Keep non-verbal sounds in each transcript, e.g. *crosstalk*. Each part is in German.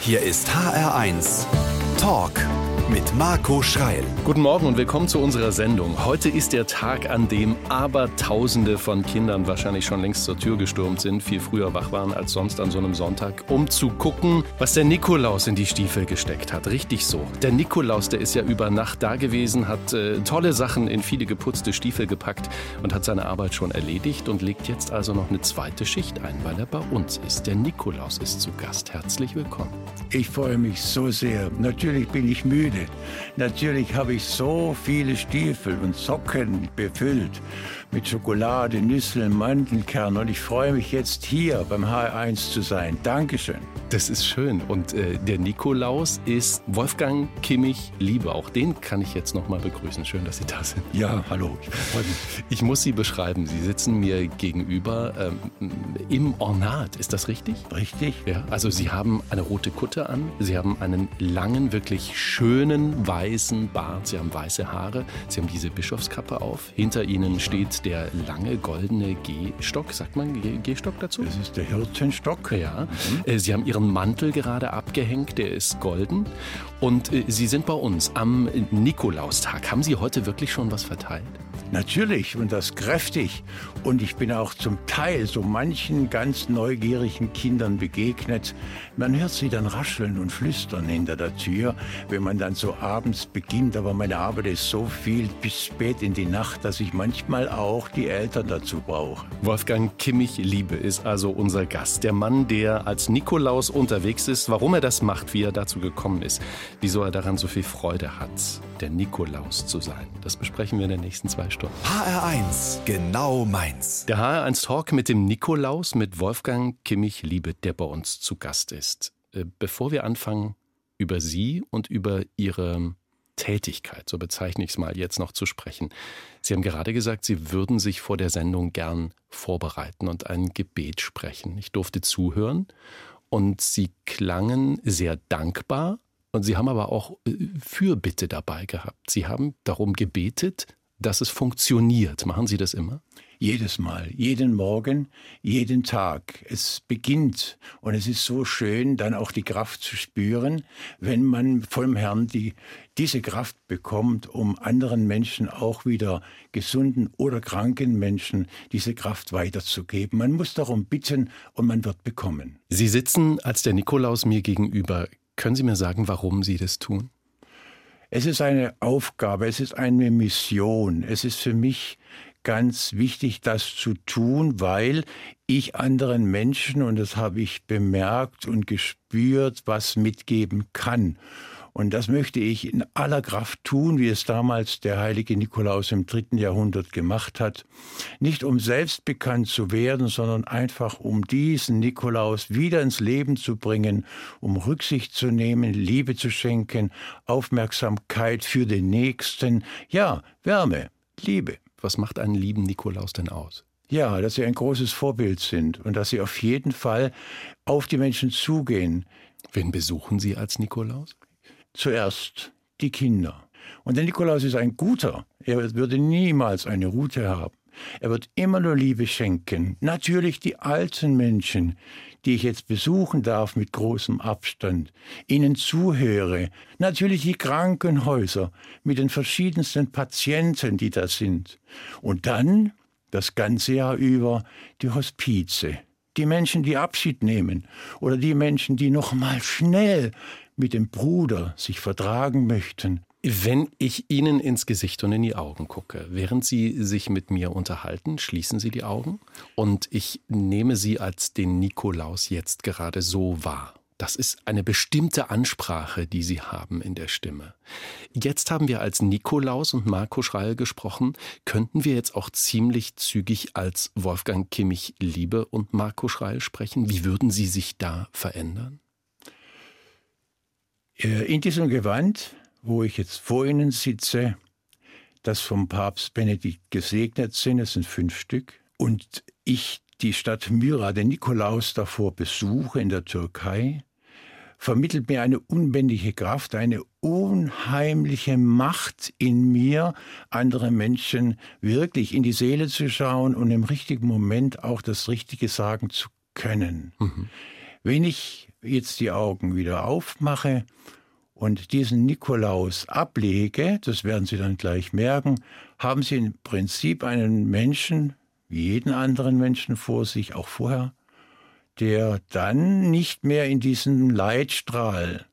Hier ist HR1 Talk mit Marco Schreil. Guten Morgen und willkommen zu unserer Sendung. Heute ist der Tag, an dem Abertausende von Kindern wahrscheinlich schon längst zur Tür gestürmt sind, viel früher wach waren als sonst an so einem Sonntag, um zu gucken, was der Nikolaus in die Stiefel gesteckt hat. Richtig so. Der Nikolaus, der ist ja über Nacht da gewesen, hat äh, tolle Sachen in viele geputzte Stiefel gepackt und hat seine Arbeit schon erledigt und legt jetzt also noch eine zweite Schicht ein, weil er bei uns ist. Der Nikolaus ist zu Gast. Herzlich willkommen. Ich freue mich so sehr. Natürlich bin ich müde. Natürlich habe ich so viele Stiefel und Socken befüllt mit Schokolade, Nüsseln, Mandelkern und ich freue mich jetzt hier beim H1 zu sein. Dankeschön. Das ist schön. Und äh, der Nikolaus ist Wolfgang Kimmich Liebe. Auch den kann ich jetzt noch mal begrüßen. Schön, dass Sie da sind. Ja, hallo. Ich muss Sie beschreiben. Sie sitzen mir gegenüber ähm, im Ornat. Ist das richtig? Richtig. Ja. Also Sie haben eine rote Kutte an. Sie haben einen langen, wirklich schönen weißen Bart. Sie haben weiße Haare. Sie haben diese Bischofskappe auf. Hinter Ihnen steht der lange goldene Gehstock. Sagt man Gehstock dazu? Das ist der Hirtenstock. Ja. Mhm. Sie haben Ihre ihren Mantel gerade abgehängt, der ist golden. Und äh, Sie sind bei uns am Nikolaustag. Haben Sie heute wirklich schon was verteilt? Natürlich und das kräftig. Und ich bin auch zum Teil so manchen ganz neugierigen Kindern begegnet. Man hört sie dann rascheln und flüstern hinter der Tür, wenn man dann so abends beginnt. Aber meine Arbeit ist so viel bis spät in die Nacht, dass ich manchmal auch die Eltern dazu brauche. Wolfgang Kimmich Liebe ist also unser Gast. Der Mann, der als Nikolaus unterwegs ist. Warum er das macht, wie er dazu gekommen ist, wieso er daran so viel Freude hat, der Nikolaus zu sein. Das besprechen wir in den nächsten zwei Stunden. Stunden. HR1, genau meins. Der HR1 Talk mit dem Nikolaus, mit Wolfgang Kimmich Liebe, der bei uns zu Gast ist. Äh, bevor wir anfangen, über Sie und über Ihre Tätigkeit, so bezeichne ich es mal jetzt noch zu sprechen. Sie haben gerade gesagt, Sie würden sich vor der Sendung gern vorbereiten und ein Gebet sprechen. Ich durfte zuhören und Sie klangen sehr dankbar und Sie haben aber auch äh, Fürbitte dabei gehabt. Sie haben darum gebetet, dass es funktioniert. Machen Sie das immer? Jedes Mal, jeden Morgen, jeden Tag. Es beginnt und es ist so schön, dann auch die Kraft zu spüren, wenn man vom Herrn die, diese Kraft bekommt, um anderen Menschen, auch wieder gesunden oder kranken Menschen, diese Kraft weiterzugeben. Man muss darum bitten und man wird bekommen. Sie sitzen als der Nikolaus mir gegenüber. Können Sie mir sagen, warum Sie das tun? Es ist eine Aufgabe, es ist eine Mission. Es ist für mich ganz wichtig, das zu tun, weil ich anderen Menschen, und das habe ich bemerkt und gespürt, was mitgeben kann. Und das möchte ich in aller Kraft tun, wie es damals der heilige Nikolaus im dritten Jahrhundert gemacht hat. Nicht um selbst bekannt zu werden, sondern einfach um diesen Nikolaus wieder ins Leben zu bringen, um Rücksicht zu nehmen, Liebe zu schenken, Aufmerksamkeit für den Nächsten, ja, Wärme, Liebe. Was macht einen lieben Nikolaus denn aus? Ja, dass sie ein großes Vorbild sind und dass sie auf jeden Fall auf die Menschen zugehen. Wen besuchen Sie als Nikolaus? Zuerst die Kinder. Und der Nikolaus ist ein guter. Er würde niemals eine Route haben. Er wird immer nur Liebe schenken. Natürlich die alten Menschen, die ich jetzt besuchen darf mit großem Abstand, ihnen zuhöre. Natürlich die Krankenhäuser mit den verschiedensten Patienten, die da sind. Und dann, das ganze Jahr über, die Hospize. Die Menschen, die Abschied nehmen oder die Menschen, die noch mal schnell mit dem Bruder sich vertragen möchten. Wenn ich Ihnen ins Gesicht und in die Augen gucke, während Sie sich mit mir unterhalten, schließen Sie die Augen und ich nehme Sie als den Nikolaus jetzt gerade so wahr. Das ist eine bestimmte Ansprache, die Sie haben in der Stimme. Jetzt haben wir als Nikolaus und Marco Schreil gesprochen. Könnten wir jetzt auch ziemlich zügig als Wolfgang Kimmich Liebe und Marco Schreil sprechen? Wie würden Sie sich da verändern? Äh, in diesem Gewand, wo ich jetzt vor Ihnen sitze, das vom Papst Benedikt gesegnet sind, es sind fünf Stück, und ich die Stadt Myra, den Nikolaus davor besuche in der Türkei, vermittelt mir eine unbändige Kraft, eine unheimliche Macht in mir, andere Menschen wirklich in die Seele zu schauen und im richtigen Moment auch das Richtige sagen zu können. Mhm. Wenn ich jetzt die Augen wieder aufmache und diesen Nikolaus ablege, das werden Sie dann gleich merken, haben Sie im Prinzip einen Menschen, wie jeden anderen Menschen vor sich, auch vorher, der dann nicht mehr in diesem Leitstrahl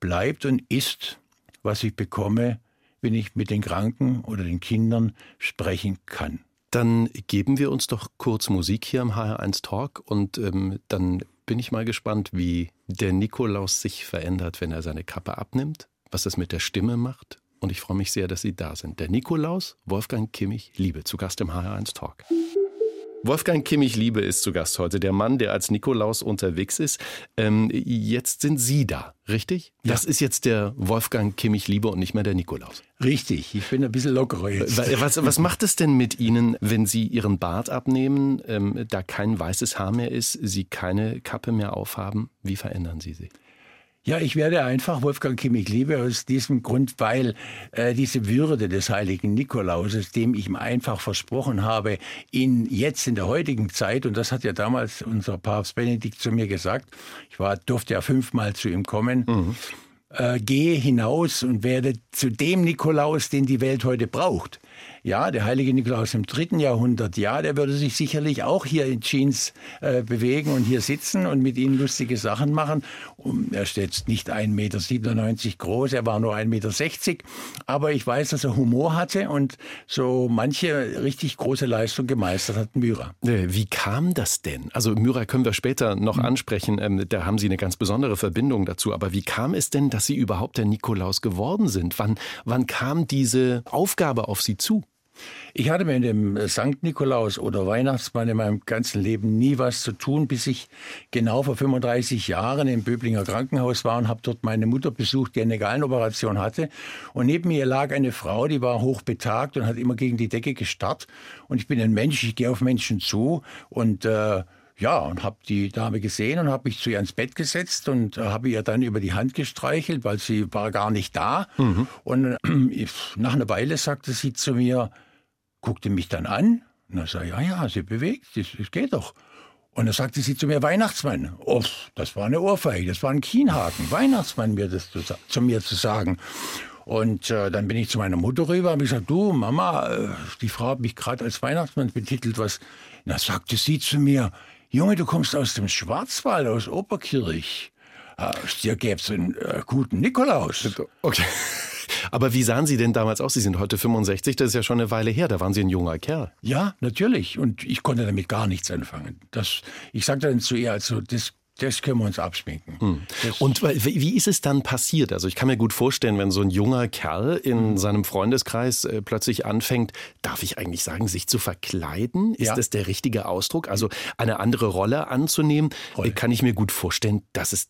bleibt und ist, was ich bekomme, wenn ich mit den Kranken oder den Kindern sprechen kann. Dann geben wir uns doch kurz Musik hier im HR1 Talk und ähm, dann bin ich mal gespannt, wie der Nikolaus sich verändert, wenn er seine Kappe abnimmt, was das mit der Stimme macht. Und ich freue mich sehr, dass Sie da sind. Der Nikolaus, Wolfgang Kimmich, Liebe, zu Gast im HR1 Talk. Wolfgang Kimmich Liebe ist zu Gast heute, der Mann, der als Nikolaus unterwegs ist. Ähm, jetzt sind Sie da, richtig? Ja. Das ist jetzt der Wolfgang Kimmich Liebe und nicht mehr der Nikolaus. Richtig, ich bin ein bisschen lockerer jetzt. Was, was macht es denn mit Ihnen, wenn Sie Ihren Bart abnehmen, ähm, da kein weißes Haar mehr ist, Sie keine Kappe mehr aufhaben? Wie verändern Sie sich? Ja, ich werde einfach Wolfgang Kimmich liebe aus diesem Grund, weil äh, diese Würde des heiligen Nikolauses, dem ich ihm einfach versprochen habe, ihn jetzt in der heutigen Zeit, und das hat ja damals unser Papst Benedikt zu mir gesagt, ich war, durfte ja fünfmal zu ihm kommen, mhm. äh, gehe hinaus und werde zu dem Nikolaus, den die Welt heute braucht. Ja, der heilige Nikolaus im dritten Jahrhundert, ja, der würde sich sicherlich auch hier in Jeans äh, bewegen und hier sitzen und mit ihnen lustige Sachen machen. Und er ist jetzt nicht 1,97 Meter groß, er war nur 1,60 Meter. Aber ich weiß, dass er Humor hatte und so manche richtig große Leistung gemeistert hat, Myra. Äh, wie kam das denn? Also Myra können wir später noch mhm. ansprechen, ähm, da haben Sie eine ganz besondere Verbindung dazu. Aber wie kam es denn, dass Sie überhaupt der Nikolaus geworden sind? Wann, wann kam diese Aufgabe auf Sie zu? Ich hatte mit dem Sankt Nikolaus oder Weihnachtsmann in meinem ganzen Leben nie was zu tun, bis ich genau vor 35 Jahren im Böblinger Krankenhaus war und habe dort meine Mutter besucht, die eine Gallenoperation hatte. Und neben mir lag eine Frau, die war hochbetagt und hat immer gegen die Decke gestarrt. Und ich bin ein Mensch, ich gehe auf Menschen zu und äh, ja, und habe die Dame gesehen und habe mich zu ihr ins Bett gesetzt und äh, habe ihr dann über die Hand gestreichelt, weil sie war gar nicht da. Mhm. Und äh, *clears throat* nach einer Weile sagte sie zu mir, guckte mich dann an und dann sagte, ja, ja, sie bewegt, das, das geht doch. Und dann sagte sie zu mir, Weihnachtsmann. Oh, das war eine Ohrfeige, das war ein Kienhaken. Weihnachtsmann, mir das zu, zu mir zu sagen. Und äh, dann bin ich zu meiner Mutter rüber und habe gesagt, du Mama, äh, die Frau hat mich gerade als Weihnachtsmann betitelt. Was? Na, sagte sie zu mir, Junge, du kommst aus dem Schwarzwald, aus Oberkirch. Äh, dir gäbe es einen guten Nikolaus. Okay. Aber wie sahen Sie denn damals aus? Sie sind heute 65, das ist ja schon eine Weile her, da waren Sie ein junger Kerl. Ja, natürlich. Und ich konnte damit gar nichts anfangen. Das, ich sagte dann zu ihr, also das das können wir uns abschminken. Hm. Und wie ist es dann passiert? Also ich kann mir gut vorstellen, wenn so ein junger Kerl in hm. seinem Freundeskreis äh, plötzlich anfängt, darf ich eigentlich sagen, sich zu verkleiden? Ist ja. das der richtige Ausdruck? Also eine andere Rolle anzunehmen, Rolle. kann ich mir gut vorstellen, dass es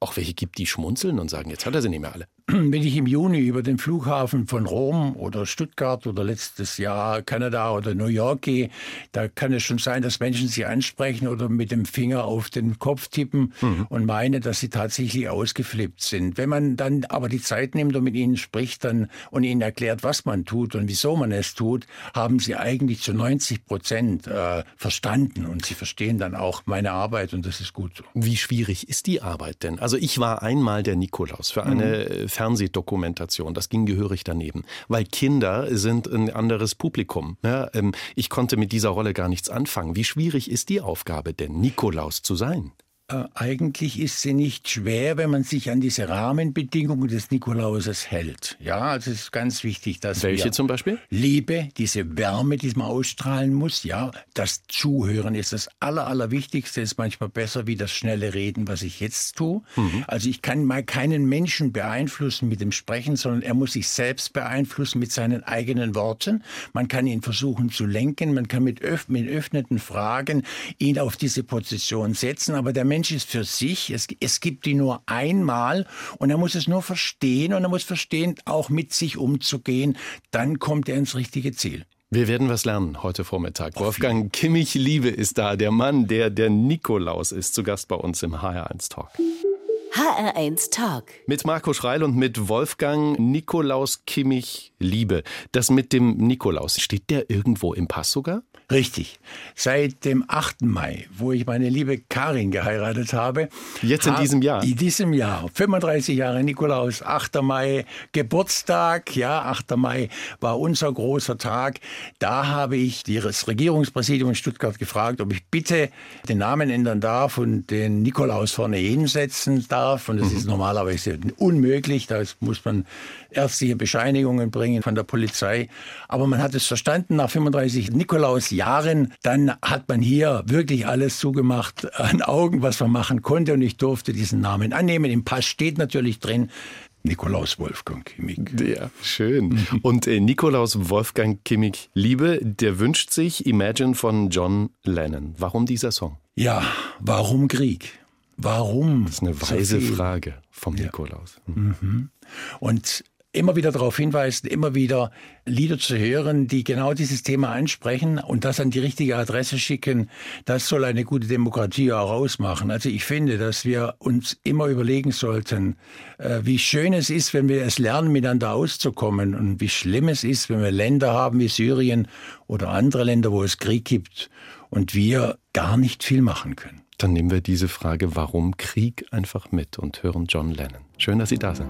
auch welche gibt, die schmunzeln und sagen, jetzt hat er sie nicht mehr alle. *clears throat* Wenn ich im Juni über den Flughafen von Rom oder Stuttgart oder letztes Jahr Kanada oder New York gehe, da kann es schon sein, dass Menschen sie ansprechen oder mit dem Finger auf den Kopf tippen mhm. und meinen, dass sie tatsächlich ausgeflippt sind. Wenn man dann aber die Zeit nimmt und mit ihnen spricht dann und ihnen erklärt, was man tut und wieso man es tut, haben sie eigentlich zu 90 Prozent äh, verstanden und sie verstehen dann auch meine Arbeit und das ist gut. Wie schwierig ist die Arbeit denn? Also also ich war einmal der Nikolaus für eine mhm. Fernsehdokumentation. Das ging gehörig daneben, weil Kinder sind ein anderes Publikum. Ja, ähm, ich konnte mit dieser Rolle gar nichts anfangen. Wie schwierig ist die Aufgabe denn, Nikolaus zu sein? Äh, eigentlich ist sie nicht schwer, wenn man sich an diese Rahmenbedingungen des Nikolauses hält. Ja, also es ist ganz wichtig, dass Welche zum Beispiel? Liebe, diese Wärme, die man ausstrahlen muss, ja, das Zuhören ist das Aller, Allerwichtigste, ist manchmal besser wie das schnelle Reden, was ich jetzt tue. Mhm. Also ich kann mal keinen Menschen beeinflussen mit dem Sprechen, sondern er muss sich selbst beeinflussen mit seinen eigenen Worten. Man kann ihn versuchen zu lenken, man kann mit, öff mit öffneten Fragen ihn auf diese Position setzen, aber der Mensch Mensch ist für sich, es, es gibt ihn nur einmal und er muss es nur verstehen und er muss verstehen, auch mit sich umzugehen, dann kommt er ins richtige Ziel. Wir werden was lernen heute Vormittag. Auf Wolfgang Kimmich Liebe ist da, der Mann, der der Nikolaus ist, zu Gast bei uns im HR1 Talk. HR1 Talk. Mit Marco Schreil und mit Wolfgang Nikolaus Kimmich Liebe. Das mit dem Nikolaus, steht der irgendwo im Pass sogar? Richtig. Seit dem 8. Mai, wo ich meine liebe Karin geheiratet habe. Jetzt in diesem Jahr? In diesem Jahr. 35 Jahre Nikolaus, 8. Mai, Geburtstag. Ja, 8. Mai war unser großer Tag. Da habe ich das Regierungspräsidium in Stuttgart gefragt, ob ich bitte den Namen ändern darf und den Nikolaus vorne hinsetzen darf. Und das mhm. ist normalerweise unmöglich. Da muss man ärztliche Bescheinigungen bringen von der Polizei. Aber man hat es verstanden nach 35 Nikolaus Jahren, dann hat man hier wirklich alles zugemacht *laughs* an Augen, was man machen konnte. Und ich durfte diesen Namen annehmen. Im Pass steht natürlich drin, Nikolaus Wolfgang Kimmich. Ja, schön. Und äh, Nikolaus Wolfgang Kimmich Liebe, der wünscht sich Imagine von John Lennon. Warum dieser Song? Ja, warum Krieg? Warum? Das ist eine weise so Frage vom ja. Nikolaus. Mhm. Und immer wieder darauf hinweisen, immer wieder Lieder zu hören, die genau dieses Thema ansprechen und das an die richtige Adresse schicken, das soll eine gute Demokratie auch ausmachen. Also ich finde, dass wir uns immer überlegen sollten, äh, wie schön es ist, wenn wir es lernen, miteinander auszukommen und wie schlimm es ist, wenn wir Länder haben wie Syrien oder andere Länder, wo es Krieg gibt und wir gar nicht viel machen können. Dann nehmen wir diese Frage, warum Krieg, einfach mit und hören John Lennon. Schön, dass Sie da sind.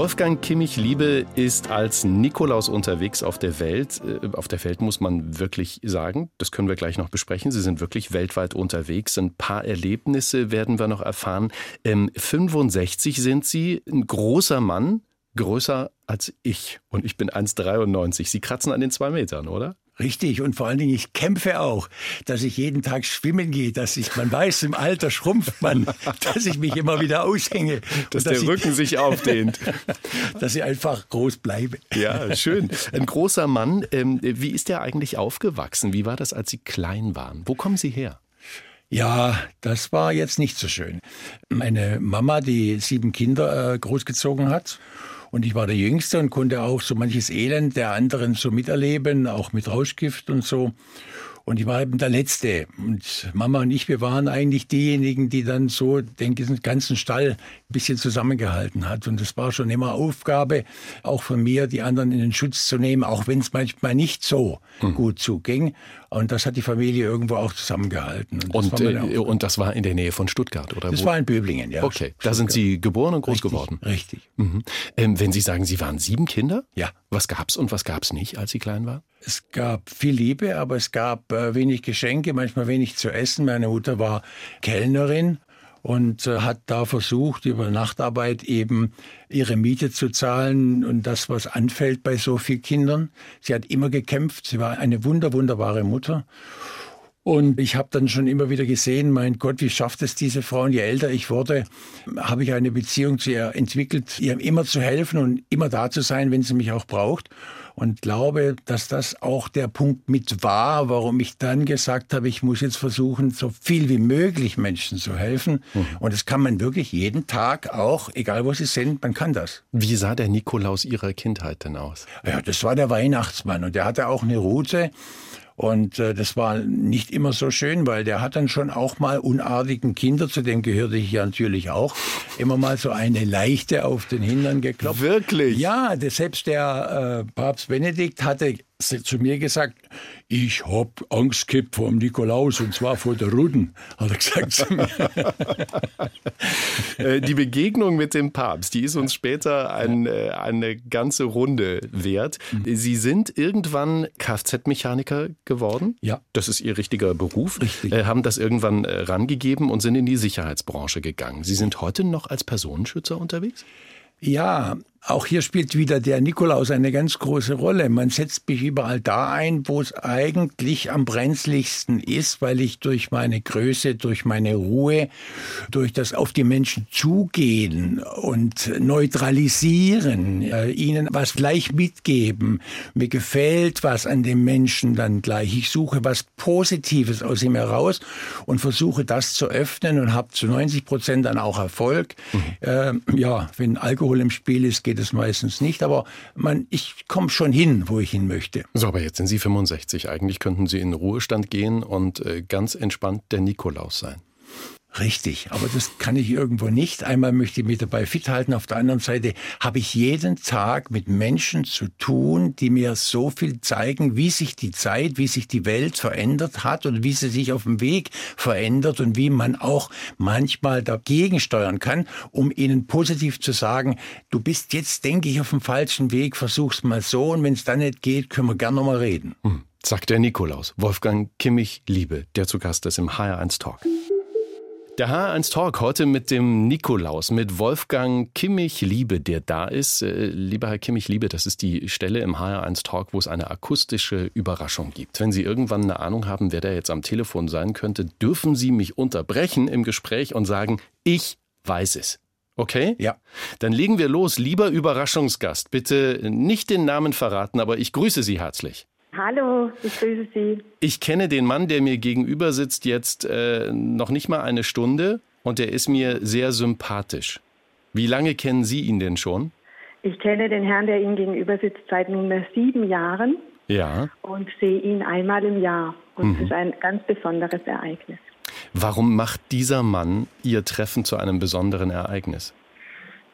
Wolfgang Kimmich Liebe ist als Nikolaus unterwegs auf der Welt. Äh, auf der Welt muss man wirklich sagen, das können wir gleich noch besprechen. Sie sind wirklich weltweit unterwegs. Ein paar Erlebnisse werden wir noch erfahren. 65 ähm, sind Sie, ein großer Mann, größer als ich. Und ich bin 1,93. Sie kratzen an den zwei Metern, oder? Richtig. Und vor allen Dingen, ich kämpfe auch, dass ich jeden Tag schwimmen gehe, dass ich, man weiß, im Alter schrumpft man, *laughs* dass ich mich immer wieder aushänge. Dass, dass der Rücken sich aufdehnt. *laughs* dass ich einfach groß bleibe. Ja, schön. Ein großer Mann. Ähm, wie ist der eigentlich aufgewachsen? Wie war das, als Sie klein waren? Wo kommen Sie her? Ja, das war jetzt nicht so schön. Meine Mama, die sieben Kinder äh, großgezogen hat und ich war der Jüngste und konnte auch so manches Elend der anderen so miterleben, auch mit Rauschgift und so. Und ich war eben der Letzte. Und Mama und ich, wir waren eigentlich diejenigen, die dann so den ganzen Stall ein bisschen zusammengehalten hat. Und das war schon immer Aufgabe, auch von mir, die anderen in den Schutz zu nehmen, auch wenn es manchmal nicht so mhm. gut zuging. Und das hat die Familie irgendwo auch zusammengehalten. Und, und, das, äh, und das war in der Nähe von Stuttgart, oder? Das wo? war in Böblingen, ja. Okay, Stuttgart. da sind Sie geboren und groß richtig, geworden. Richtig. Mhm. Ähm, wenn Sie sagen, Sie waren sieben Kinder? Ja. Was gab's und was gab's nicht, als Sie klein waren? Es gab viel Liebe, aber es gab äh, wenig Geschenke, manchmal wenig zu essen. Meine Mutter war Kellnerin und äh, hat da versucht, über Nachtarbeit eben ihre Miete zu zahlen und das, was anfällt bei so vielen Kindern. Sie hat immer gekämpft. Sie war eine wunder, wunderbare Mutter. Und ich habe dann schon immer wieder gesehen, mein Gott, wie schafft es diese Frau? Und je älter ich wurde, habe ich eine Beziehung zu ihr entwickelt, ihr immer zu helfen und immer da zu sein, wenn sie mich auch braucht und glaube, dass das auch der Punkt mit war, warum ich dann gesagt habe, ich muss jetzt versuchen, so viel wie möglich Menschen zu helfen. Mhm. Und das kann man wirklich jeden Tag auch, egal wo sie sind, man kann das. Wie sah der Nikolaus Ihrer Kindheit denn aus? Ja, das war der Weihnachtsmann und der hatte auch eine Route. Und äh, das war nicht immer so schön, weil der hat dann schon auch mal unartigen Kinder, zu dem gehörte ich ja natürlich auch, immer mal so eine Leichte auf den Hintern geklopft. Wirklich? Ja, selbst der äh, Papst Benedikt hatte zu mir gesagt, ich hab Angst gehabt vor dem Nikolaus und zwar vor der Ruden, hat er gesagt zu mir. Äh, die Begegnung mit dem Papst, die ist uns später ein, äh, eine ganze Runde wert. Mhm. Sie sind irgendwann Kfz-Mechaniker geworden. Ja. Das ist Ihr richtiger Beruf. Richtig. Äh, haben das irgendwann rangegeben und sind in die Sicherheitsbranche gegangen. Sie sind heute noch als Personenschützer unterwegs? Ja, Auch hier spielt wieder der Nikolaus eine ganz große Rolle. Man setzt mich überall da ein, wo es eigentlich am brenzligsten ist, weil ich durch meine Größe, durch meine Ruhe, durch das auf die Menschen zugehen und neutralisieren, äh, ihnen was gleich mitgeben. Mir gefällt was an dem Menschen dann gleich. Ich suche was Positives aus ihm heraus und versuche das zu öffnen und habe zu 90 Prozent dann auch Erfolg. Mhm. Äh, ja, wenn Alkohol im Spiel ist, geht es meistens nicht, aber man, ich komme schon hin, wo ich hin möchte. So, aber jetzt sind Sie 65. Eigentlich könnten Sie in den Ruhestand gehen und äh, ganz entspannt der Nikolaus sein. Richtig, aber das kann ich irgendwo nicht. Einmal möchte ich mich dabei fit halten, auf der anderen Seite habe ich jeden Tag mit Menschen zu tun, die mir so viel zeigen, wie sich die Zeit, wie sich die Welt verändert hat und wie sie sich auf dem Weg verändert und wie man auch manchmal dagegen steuern kann, um ihnen positiv zu sagen, du bist jetzt, denke ich, auf dem falschen Weg, versuch's mal so und wenn es dann nicht geht, können wir gerne nochmal reden. Hm, sagt der Nikolaus, Wolfgang Kimmich Liebe, der zu Gast ist im HR1 Talk. Der H1 Talk heute mit dem Nikolaus, mit Wolfgang Kimmich-Liebe, der da ist. Äh, lieber Herr Kimmich-Liebe, das ist die Stelle im HR1 Talk, wo es eine akustische Überraschung gibt. Wenn Sie irgendwann eine Ahnung haben, wer da jetzt am Telefon sein könnte, dürfen Sie mich unterbrechen im Gespräch und sagen, ich weiß es. Okay? Ja. Dann legen wir los. Lieber Überraschungsgast, bitte nicht den Namen verraten, aber ich grüße Sie herzlich. Hallo, ich grüße Sie. Ich kenne den Mann, der mir gegenüber sitzt, jetzt äh, noch nicht mal eine Stunde und er ist mir sehr sympathisch. Wie lange kennen Sie ihn denn schon? Ich kenne den Herrn, der Ihnen gegenüber sitzt, seit nunmehr sieben Jahren. Ja. Und sehe ihn einmal im Jahr. Und mhm. es ist ein ganz besonderes Ereignis. Warum macht dieser Mann Ihr Treffen zu einem besonderen Ereignis?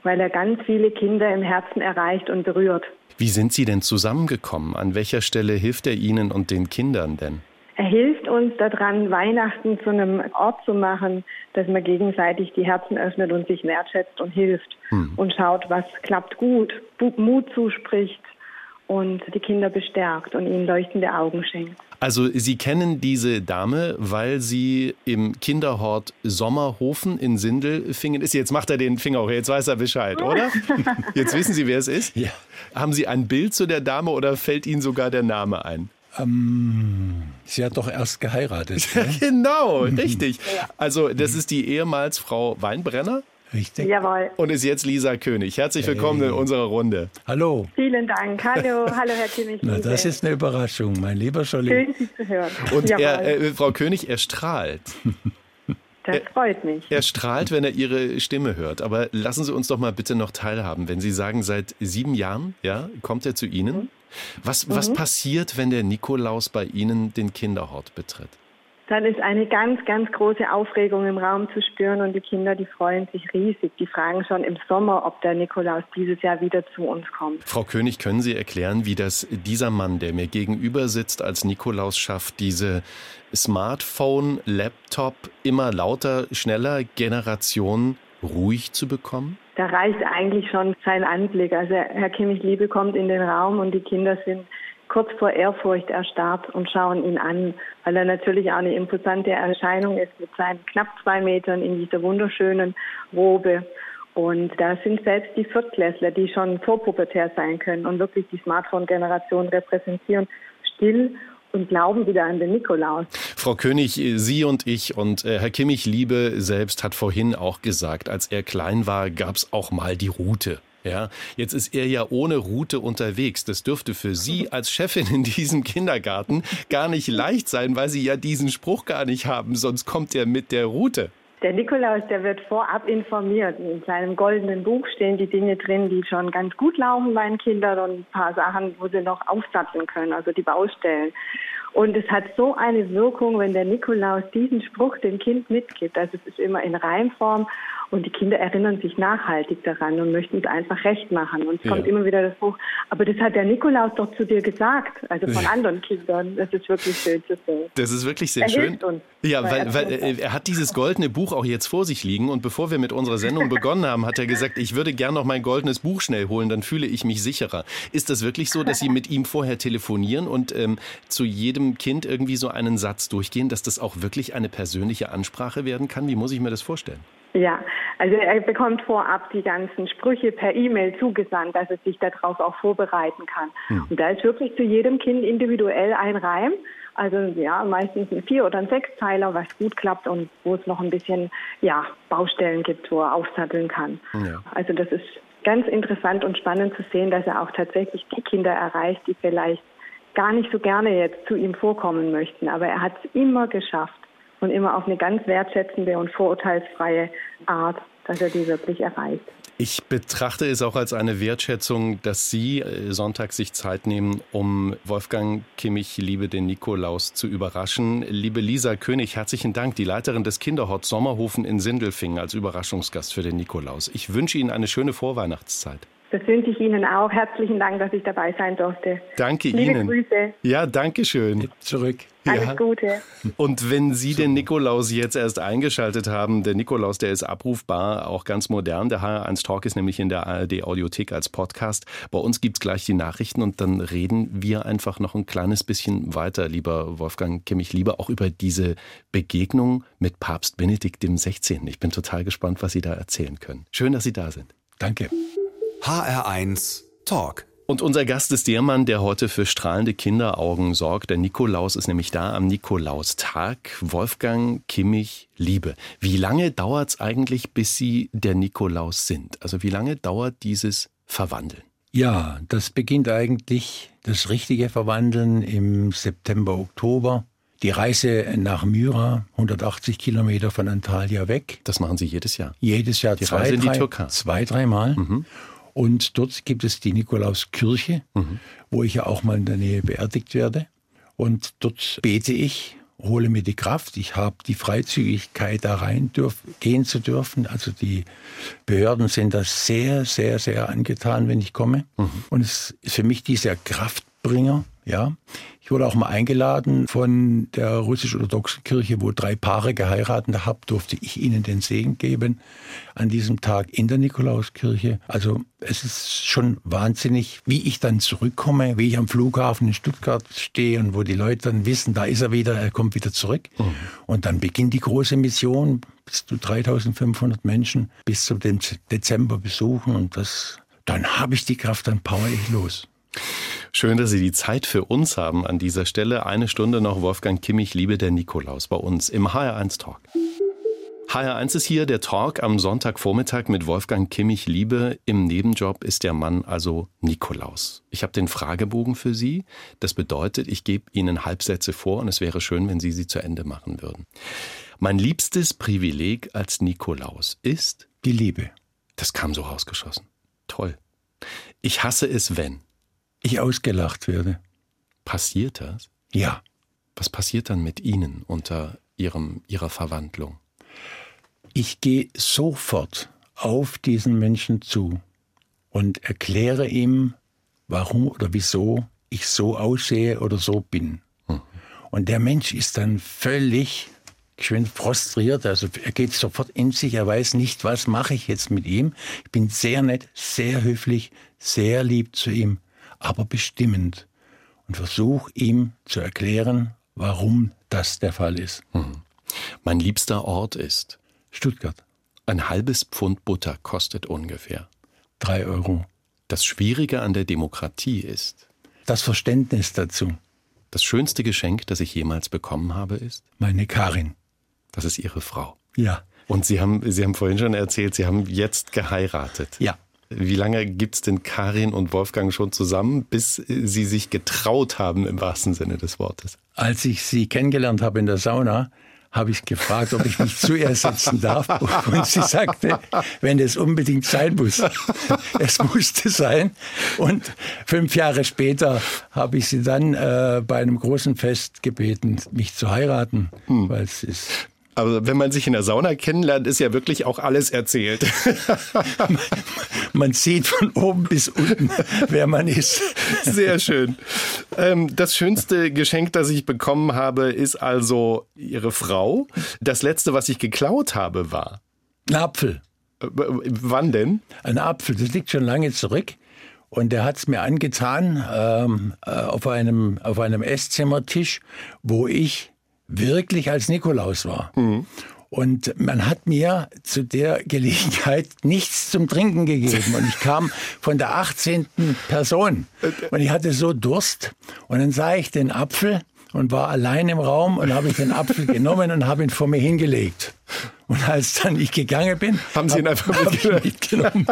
Weil er ganz viele Kinder im Herzen erreicht und berührt. Wie sind Sie denn zusammengekommen? An welcher Stelle hilft er Ihnen und den Kindern denn? Er hilft uns daran, Weihnachten zu einem Ort zu machen, dass man gegenseitig die Herzen öffnet und sich wertschätzt und hilft hm. und schaut, was klappt gut, Mut zuspricht und die Kinder bestärkt und ihnen leuchtende Augen schenkt. Also Sie kennen diese Dame, weil sie im Kinderhort Sommerhofen in Sindelfingen ist. Jetzt macht er den Finger hoch, jetzt weiß er Bescheid, oder? *laughs* Jetzt wissen Sie, wer es ist? Ja. Haben Sie ein Bild zu der Dame oder fällt Ihnen sogar der Name ein? Ähm, sie hat doch erst geheiratet. Ja, *laughs* genau, richtig. Also das ist die ehemals Frau Weinbrenner. Richtig. Jawohl. Und ist jetzt Lisa König. Herzlich willkommen hey. in unserer Runde. Hallo. Vielen Dank. Hallo, hallo Herr König. Na, das ist eine Überraschung, mein lieber Scholli. Schön, Sie zu hören. Und er, äh, Frau König, er strahlt. Das freut mich. Er strahlt, wenn er Ihre Stimme hört. Aber lassen Sie uns doch mal bitte noch teilhaben. Wenn Sie sagen, seit sieben Jahren ja, kommt er zu Ihnen. Mhm. Was, was mhm. passiert, wenn der Nikolaus bei Ihnen den Kinderhort betritt? Dann ist eine ganz, ganz große Aufregung im Raum zu spüren und die Kinder, die freuen sich riesig. Die fragen schon im Sommer, ob der Nikolaus dieses Jahr wieder zu uns kommt. Frau König, können Sie erklären, wie das dieser Mann, der mir gegenüber sitzt, als Nikolaus schafft, diese Smartphone, Laptop, immer lauter, schneller Generation ruhig zu bekommen? Da reicht eigentlich schon sein Anblick. Also Herr Kimmich-Liebe kommt in den Raum und die Kinder sind kurz vor Ehrfurcht erstarrt und schauen ihn an, weil er natürlich auch eine imposante Erscheinung ist mit seinen knapp zwei Metern in dieser wunderschönen Robe. Und da sind selbst die Viertklässler, die schon vorpubertär sein können und wirklich die Smartphone-Generation repräsentieren, still und glauben wieder an den Nikolaus. Frau König, Sie und ich und äh, Herr Kimmich Liebe selbst hat vorhin auch gesagt, als er klein war, gab es auch mal die Route. Ja, jetzt ist er ja ohne Route unterwegs. Das dürfte für Sie *laughs* als Chefin in diesem Kindergarten gar nicht leicht sein, weil Sie ja diesen Spruch gar nicht haben, sonst kommt er mit der Route. Der Nikolaus, der wird vorab informiert. In seinem goldenen Buch stehen die Dinge drin, die schon ganz gut laufen bei den Kindern und ein paar Sachen, wo sie noch aufsatteln können, also die Baustellen. Und es hat so eine Wirkung, wenn der Nikolaus diesen Spruch dem Kind mitgibt. Also es ist immer in Reimform und die Kinder erinnern sich nachhaltig daran und möchten es einfach recht machen. Und es kommt immer wieder das Buch, aber das hat der Nikolaus doch zu dir gesagt, also von anderen Kindern. Das ist wirklich schön zu sehen. Das ist wirklich sehr er schön. Uns, ja, weil, weil er hat dieses goldene Buch auch jetzt vor sich liegen und bevor wir mit unserer Sendung begonnen haben, hat er gesagt, ich würde gern noch mein goldenes Buch schnell holen, dann fühle ich mich sicherer. Ist das wirklich so, dass Sie mit ihm vorher telefonieren und ähm, zu jedem Kind irgendwie so einen Satz durchgehen, dass das auch wirklich eine persönliche Ansprache werden kann? Wie muss ich mir das vorstellen? Ja, also er bekommt vorab die ganzen Sprüche per E-Mail zugesandt, dass er sich darauf auch vorbereiten kann. Hm. Und da ist wirklich zu jedem Kind individuell ein Reim. Also ja, meistens ein Vier- oder ein Sechsteiler, was gut klappt und wo es noch ein bisschen ja, Baustellen gibt, wo er aufsatteln kann. Ja. Also das ist ganz interessant und spannend zu sehen, dass er auch tatsächlich die Kinder erreicht, die vielleicht gar nicht so gerne jetzt zu ihm vorkommen möchten. Aber er hat es immer geschafft und immer auf eine ganz wertschätzende und vorurteilsfreie Art, dass er die wirklich erreicht. Ich betrachte es auch als eine Wertschätzung, dass Sie äh, Sonntag sich Zeit nehmen, um Wolfgang Kimmich, liebe den Nikolaus, zu überraschen. Liebe Lisa König, herzlichen Dank, die Leiterin des Kinderhorts Sommerhofen in Sindelfingen als Überraschungsgast für den Nikolaus. Ich wünsche Ihnen eine schöne Vorweihnachtszeit. Das wünsche ich Ihnen auch. Herzlichen Dank, dass ich dabei sein durfte. Danke Liebe Ihnen. Grüße. Ja, danke schön. Zurück. Alles Ja. Gute. Und wenn Sie den Nikolaus jetzt erst eingeschaltet haben, der Nikolaus, der ist abrufbar, auch ganz modern. Der HR1 Talk ist nämlich in der ARD Audiothek als Podcast. Bei uns gibt's gleich die Nachrichten und dann reden wir einfach noch ein kleines bisschen weiter, lieber Wolfgang Kimmich, lieber auch über diese Begegnung mit Papst Benedikt dem 16. Ich bin total gespannt, was Sie da erzählen können. Schön, dass Sie da sind. Danke. HR1 Talk. Und unser Gast ist der Mann, der heute für strahlende Kinderaugen sorgt. Der Nikolaus ist nämlich da am Nikolaustag. Wolfgang Kimmich Liebe. Wie lange dauert es eigentlich, bis Sie der Nikolaus sind? Also wie lange dauert dieses Verwandeln? Ja, das beginnt eigentlich das richtige Verwandeln im September, Oktober. Die Reise nach Myra, 180 Kilometer von Antalya weg. Das machen Sie jedes Jahr. Jedes Jahr Die zwei, Reise in die drei, Türkei. zwei, dreimal. Mhm. Und dort gibt es die Nikolauskirche, wo ich ja auch mal in der Nähe beerdigt werde. Und dort bete ich, hole mir die Kraft. Ich habe die Freizügigkeit, da rein dürf, gehen zu dürfen. Also die Behörden sind da sehr, sehr, sehr angetan, wenn ich komme. Und es ist für mich dieser Kraftbringer. Ja, ich wurde auch mal eingeladen von der russisch-orthodoxen Kirche, wo drei Paare geheiratet haben, durfte ich ihnen den Segen geben an diesem Tag in der Nikolauskirche. Also es ist schon wahnsinnig, wie ich dann zurückkomme, wie ich am Flughafen in Stuttgart stehe und wo die Leute dann wissen, da ist er wieder, er kommt wieder zurück. Und dann beginnt die große Mission, bis zu 3500 Menschen bis zum Dezember besuchen und das, dann habe ich die Kraft, dann power ich los. Schön, dass Sie die Zeit für uns haben an dieser Stelle. Eine Stunde noch Wolfgang Kimmich, Liebe der Nikolaus bei uns im HR1 Talk. HR1 ist hier der Talk am Sonntagvormittag mit Wolfgang Kimmich Liebe. Im Nebenjob ist der Mann also Nikolaus. Ich habe den Fragebogen für Sie. Das bedeutet, ich gebe Ihnen Halbsätze vor und es wäre schön, wenn Sie sie zu Ende machen würden. Mein liebstes Privileg als Nikolaus ist, Die Liebe. das kam so rausgeschossen. Toll. Ich hasse es, wenn. Ich ausgelacht werde. Passiert das? Ja. Was passiert dann mit Ihnen unter Ihrem, Ihrer Verwandlung? Ich gehe sofort auf diesen Menschen zu und erkläre ihm, warum oder wieso ich so aussehe oder so bin. Und der Mensch ist dann völlig geschwind frustriert, also er geht sofort in sich, er weiß nicht, was mache ich jetzt mit ihm. Ich bin sehr nett, sehr höflich, sehr lieb zu ihm, aber bestimmend und versuche ihm zu erklären, warum das der Fall ist. Mein liebster Ort ist. Stuttgart, Ein halbes Pfund Butter kostet ungefähr. drei Euro. Das Schwierige an der Demokratie ist. Das Verständnis dazu, Das schönste Geschenk, das ich jemals bekommen habe, ist. meine Karin. Das ist Ihre Frau. Ja. Und Sie haben, Sie haben vorhin schon erzählt, Sie haben jetzt geheiratet. Ja. Wie lange gibt's denn Karin und Wolfgang schon zusammen, bis Sie sich getraut haben, im wahrsten Sinne des Wortes? Als ich sie kennengelernt habe in der Sauna, habe ich gefragt, ob ich mich zu ihr setzen darf. *laughs* Und sie sagte, wenn es unbedingt sein muss. *laughs* Es musste sein. Und fünf Jahre später habe ich sie dann äh, bei einem großen Fest gebeten, mich zu heiraten. Weil es ist Aber wenn man sich in der Sauna kennenlernt, ist ja wirklich auch alles erzählt. *laughs* man sieht von oben bis unten, wer man ist. Sehr schön. Ähm, das schönste Geschenk, das ich bekommen habe, ist also Ihre Frau. Das letzte, was ich geklaut habe, war. Ein Apfel. Äh, wann denn? Ein Apfel, das liegt schon lange zurück. Und der hat es mir angetan ähm, äh, auf, einem, auf einem Esszimmertisch, wo ich wirklich als Nikolaus war. Und man hat mir zu der Gelegenheit nichts zum Trinken gegeben. Und ich kam von der 18. Person. Und ich hatte so Durst. Und dann sah ich den Apfel und war allein im Raum und habe ich den Apfel *laughs* genommen und habe ihn vor mir hingelegt. Und als dann ich gegangen bin, haben Sie ihn einfach hab mitgenommen.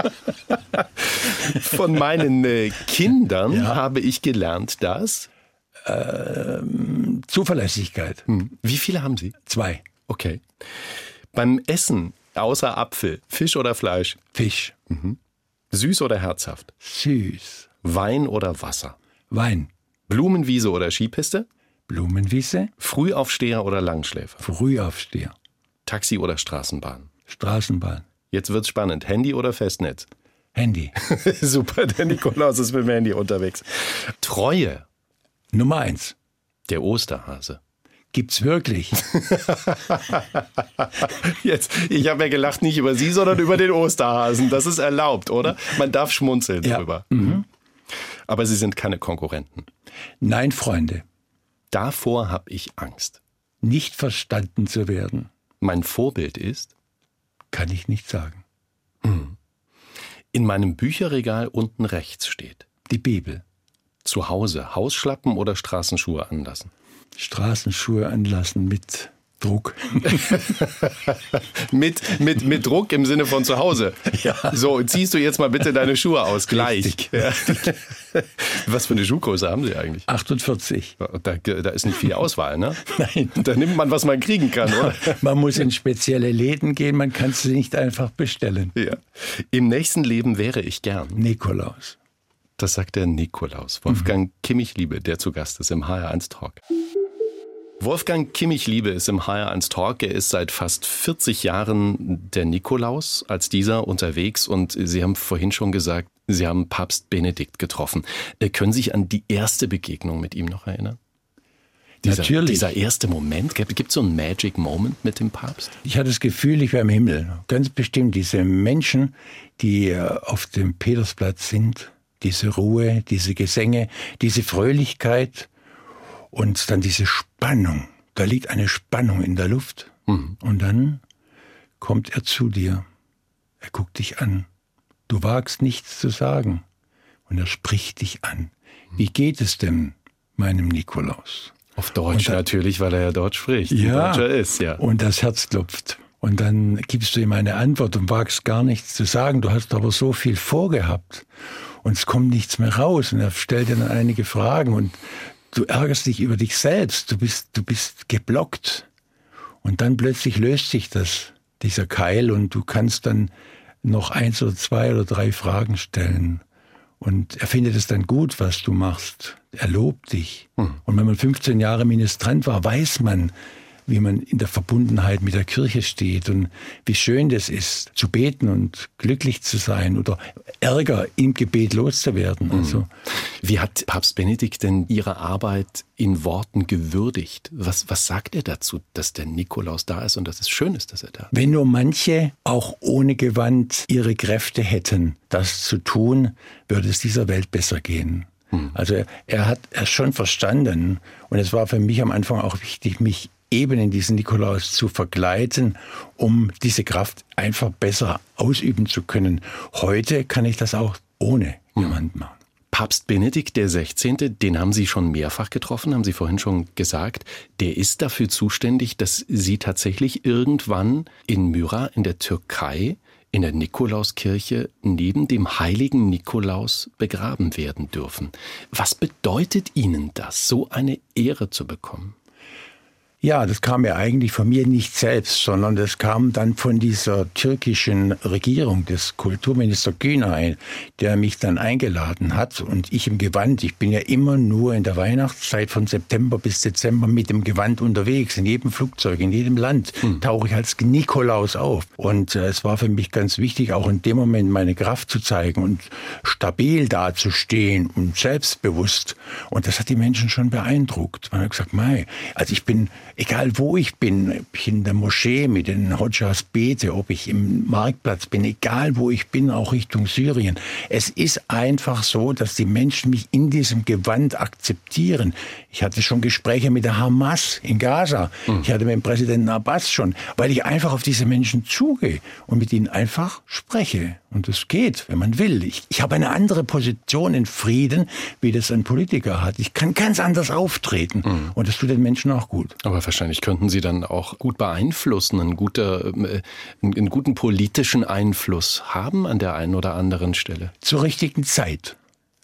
Von meinen äh, Kindern ja. habe ich gelernt, dass ähm, Zuverlässigkeit. Hm. Wie viele haben Sie? Zwei. Okay. Beim Essen außer Apfel, Fisch oder Fleisch? Fisch. Mhm. Süß oder herzhaft? Süß. Wein oder Wasser? Wein. Blumenwiese oder Skipiste? Blumenwiese. Frühaufsteher oder Langschläfer? Frühaufsteher. Taxi oder Straßenbahn? Straßenbahn. Jetzt wird's spannend. Handy oder Festnetz? Handy. *laughs* Super, der Nikolaus ist mit dem Handy unterwegs. Treue. Nummer eins. Der Osterhase. Gibt's wirklich? *laughs* Jetzt, ich habe ja gelacht nicht über Sie, sondern über den Osterhasen. Das ist erlaubt, oder? Man darf schmunzeln ja. drüber. Mhm. Aber Sie sind keine Konkurrenten. Nein, Freunde. Davor habe ich Angst. Nicht verstanden zu werden. Mein Vorbild ist? Kann ich nicht sagen. Mhm. In meinem Bücherregal unten rechts steht. Die Bibel. Zu Hause Hausschlappen oder Straßenschuhe anlassen? Straßenschuhe anlassen mit Druck. *laughs* mit, mit, mit Druck im Sinne von zu Hause. *laughs* Ja. So, ziehst du jetzt mal bitte deine Schuhe aus, gleich. Ja. *laughs* Was für eine Schuhgröße haben Sie eigentlich? 48. Da, da ist nicht viel Auswahl, ne? Nein. Da nimmt man, was man kriegen kann, oder? Man muss in spezielle Läden gehen, man kann sie nicht einfach bestellen. Ja. Im nächsten Leben wäre ich gern. Nikolaus. Das sagt der Nikolaus. Wolfgang mhm. Kimmich-Liebe, der zu Gast ist im HR1 Talk. Wolfgang Kimmich-Liebe ist im HR1 Talk. Er ist seit fast 40 Jahren der Nikolaus als dieser unterwegs und Sie haben vorhin schon gesagt, Sie haben Papst Benedikt getroffen. Äh, können Sie sich an die erste Begegnung mit ihm noch erinnern? Dieser, Natürlich. Dieser erste Moment, gibt es so einen Magic Moment mit dem Papst? Ich hatte das Gefühl, ich wäre im Himmel. Ganz bestimmt diese Menschen, die äh, auf dem Petersplatz sind, diese Ruhe, diese Gesänge, diese Fröhlichkeit und dann diese Spannung. Da liegt eine Spannung in der Luft. Mhm. Und dann kommt er zu dir. Er guckt dich an. Du wagst nichts zu sagen. Und er spricht dich an. Wie geht es denn meinem Nikolaus? Auf Deutsch dann, natürlich, weil er ja Deutsch spricht. Ja, Deutscher ist, ja. Und das Herz klopft. Und dann gibst du ihm eine Antwort und wagst gar nichts zu sagen. Du hast aber so viel vorgehabt und es kommt nichts mehr raus. Und er stellt dir dann einige Fragen und du ärgerst dich über dich selbst. Du bist, du bist geblockt. Und dann plötzlich löst sich das, dieser Keil und du kannst dann noch eins oder zwei oder drei Fragen stellen. Und er findet es dann gut, was du machst. Er lobt dich. Hm. Und wenn man 15 Jahre Ministrant war, weiß man, wie man in der Verbundenheit mit der Kirche steht und wie schön das ist, zu beten und glücklich zu sein oder Ärger im Gebet loszuwerden. Mhm. Also. Wie hat Papst Benedikt denn Ihre Arbeit in Worten gewürdigt? Was, was sagt er dazu, dass der Nikolaus da ist und dass es schön ist, dass er da ist? Wenn nur manche auch ohne Gewand ihre Kräfte hätten, das zu tun, würde es dieser Welt besser gehen. Mhm. Also er hat es schon verstanden und es war für mich am Anfang auch wichtig, mich Ebenen diesen Nikolaus zu vergleiten, um diese Kraft einfach besser ausüben zu können. Heute kann ich das auch ohne hm. jemanden machen. Papst Benedikt 16., den haben Sie schon mehrfach getroffen, haben Sie vorhin schon gesagt. Der ist dafür zuständig, dass Sie tatsächlich irgendwann in Myra in der Türkei in der Nikolauskirche neben dem heiligen Nikolaus begraben werden dürfen. Was bedeutet Ihnen das, so eine Ehre zu bekommen? Ja, das kam ja eigentlich von mir nicht selbst, sondern das kam dann von dieser türkischen Regierung, des Kulturminister Günay, der mich dann eingeladen hat und ich im Gewand. Ich bin ja immer nur in der Weihnachtszeit von September bis Dezember mit dem Gewand unterwegs. In jedem Flugzeug, in jedem Land hm. tauche ich als Nikolaus auf. Und äh, es war für mich ganz wichtig, auch in dem Moment meine Kraft zu zeigen und stabil dazustehen und selbstbewusst. Und das hat die Menschen schon beeindruckt. Man hat gesagt, Mai, also ich bin egal wo ich bin, ob ich in der Moschee mit den Hodjas bete, ob ich im Marktplatz bin, egal wo ich bin, auch Richtung Syrien. Es ist einfach so, dass die Menschen mich in diesem Gewand akzeptieren. Ich hatte schon Gespräche mit der Hamas in Gaza. Mhm. Ich hatte mit dem Präsidenten Abbas schon, weil ich einfach auf diese Menschen zugehe und mit ihnen einfach spreche. Und das geht, wenn man will. Ich, ich habe eine andere Position in Frieden, wie das ein Politiker hat. Ich kann ganz anders auftreten. Mhm. Und das tut den Menschen auch gut. Aber wahrscheinlich könnten Sie dann auch gut beeinflussen, einen, guter, äh, einen guten politischen Einfluss haben an der einen oder anderen Stelle. Zur richtigen Zeit.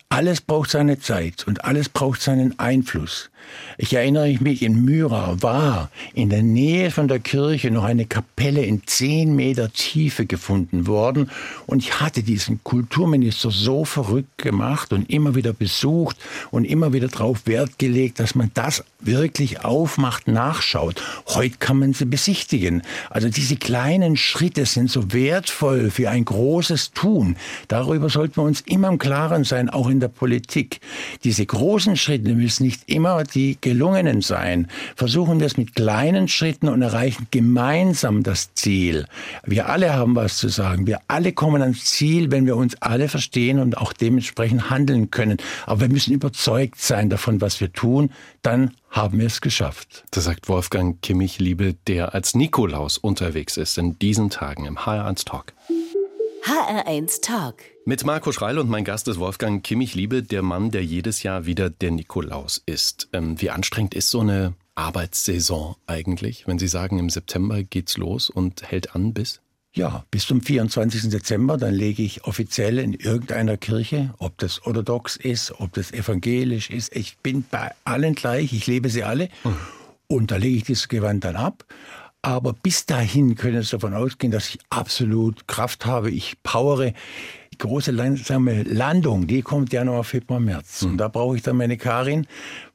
Alles braucht seine Zeit und alles braucht seinen Einfluss. Ich erinnere mich, in Myra war in der Nähe von der Kirche noch eine Kapelle in zehn Meter Tiefe gefunden worden und ich hatte diesen Kulturminister so verrückt gemacht und immer wieder besucht und immer wieder darauf Wert gelegt, dass man das wirklich aufmacht, nachschaut. Heute kann man sie besichtigen. Also diese kleinen Schritte sind so wertvoll für ein großes Tun. Darüber sollten wir uns immer im Klaren sein, auch in der Politik. Diese großen Schritte müssen nicht immer die gelungenen sein. Versuchen wir es mit kleinen Schritten und erreichen gemeinsam das Ziel. Wir alle haben was zu sagen. Wir alle kommen ans Ziel, wenn wir uns alle verstehen und auch dementsprechend handeln können. Aber wir müssen überzeugt sein davon, was wir tun. Dann haben wir es geschafft. Das sagt Wolfgang Kimmich, Liebe, der als Nikolaus unterwegs ist in diesen Tagen im HR1 Talk. HR1 Talk. Mit Marco Schreil und mein Gast ist Wolfgang Kimmich Liebe, der Mann, der jedes Jahr wieder der Nikolaus ist. Ähm, wie anstrengend ist so eine Arbeitssaison eigentlich, wenn Sie sagen, im September geht's los und hält an bis? Ja, bis zum 24. Dezember, dann lege ich offiziell in irgendeiner Kirche, ob das orthodox ist, ob das evangelisch ist. Ich bin bei allen gleich, ich lebe sie alle. Mhm. Und da lege ich dieses Gewand dann ab. Aber bis dahin können Sie davon ausgehen, dass ich absolut Kraft habe. Ich powere große langsame Landung, die kommt Januar, Februar, März. Und da brauche ich dann meine Karin,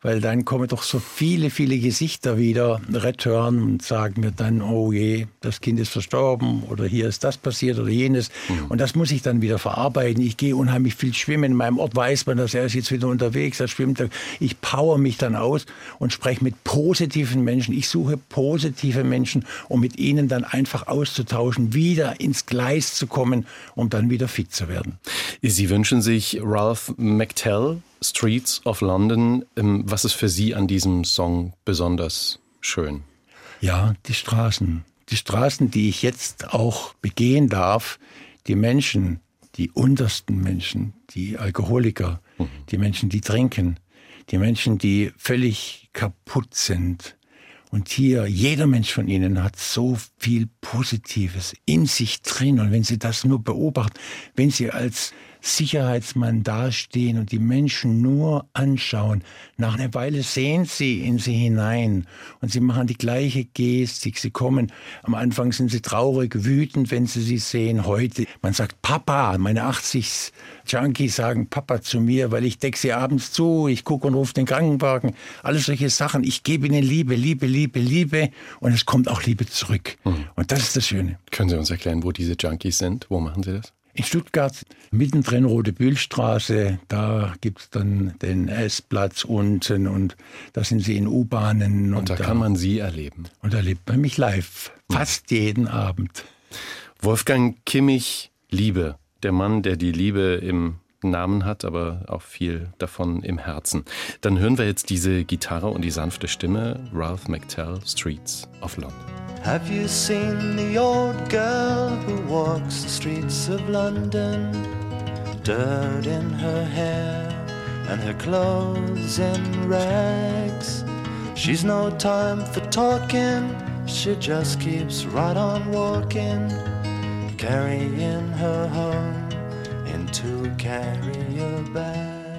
weil dann kommen doch so viele, viele Gesichter wieder, return und sagen mir dann, oh je, das Kind ist verstorben oder hier ist das passiert oder jenes. Mhm. Und das muss ich dann wieder verarbeiten. Ich gehe unheimlich viel schwimmen. In meinem Ort weiß man, dass er ist jetzt wieder unterwegs, er schwimmt. Ich power mich dann aus und spreche mit positiven Menschen. Ich suche positive Menschen, um mit ihnen dann einfach auszutauschen, wieder ins Gleis zu kommen, um dann wieder fit zu werden. Sie wünschen sich Ralph McTell Streets of London. Ähm, was ist für Sie an diesem Song besonders schön? Ja, die Straßen. Die Straßen, die ich jetzt auch begehen darf, die Menschen, die untersten Menschen, die Alkoholiker, mhm. die Menschen, die trinken, die Menschen, die völlig kaputt sind. Und hier, jeder Mensch von ihnen hat so viel Positives in sich drin. Und wenn Sie das nur beobachten, wenn Sie als Sicherheitsmann dastehen und die Menschen nur anschauen. Nach einer Weile sehen sie in sie hinein und sie machen die gleiche Gestik. Sie kommen, am Anfang sind sie traurig, wütend, wenn sie sie sehen. Heute, man sagt Papa, meine 80 Junkies sagen Papa zu mir, weil ich decke sie abends zu, ich gucke und rufe den Krankenwagen. Alles solche Sachen. Ich gebe ihnen Liebe, Liebe, Liebe, Liebe und es kommt auch Liebe zurück. Mhm. Und das ist das Schöne. Können Sie uns erklären, wo diese Junkies sind? Wo machen Sie das? In Stuttgart, mittendrin Rote Bühlstraße, da gibt es dann den S-Platz unten und da sind sie in U-Bahnen. Und, und, da, kann man sie erleben. Und da erlebt man mich live, fast ja. jeden Abend. Wolfgang Kimmich, Liebe, der Mann, der die Liebe im Namen hat, aber auch viel davon im Herzen. Dann hören wir jetzt diese Gitarre und die sanfte Stimme, Ralph McTell, Streets of London. Have you seen the old girl who walks the streets of London? Dirt in her hair and her clothes in rags. She's no time for talking, she just keeps right on walking, carrying her home.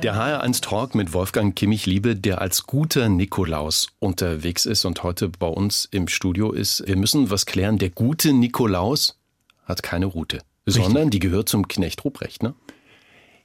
Der HR1 Talk mit Wolfgang Kimmich Liebe, der als guter Nikolaus unterwegs ist und heute bei uns im Studio ist. Wir müssen was klären. Der gute Nikolaus hat keine Route, Richtig. sondern die gehört zum Knecht Ruprecht, ne?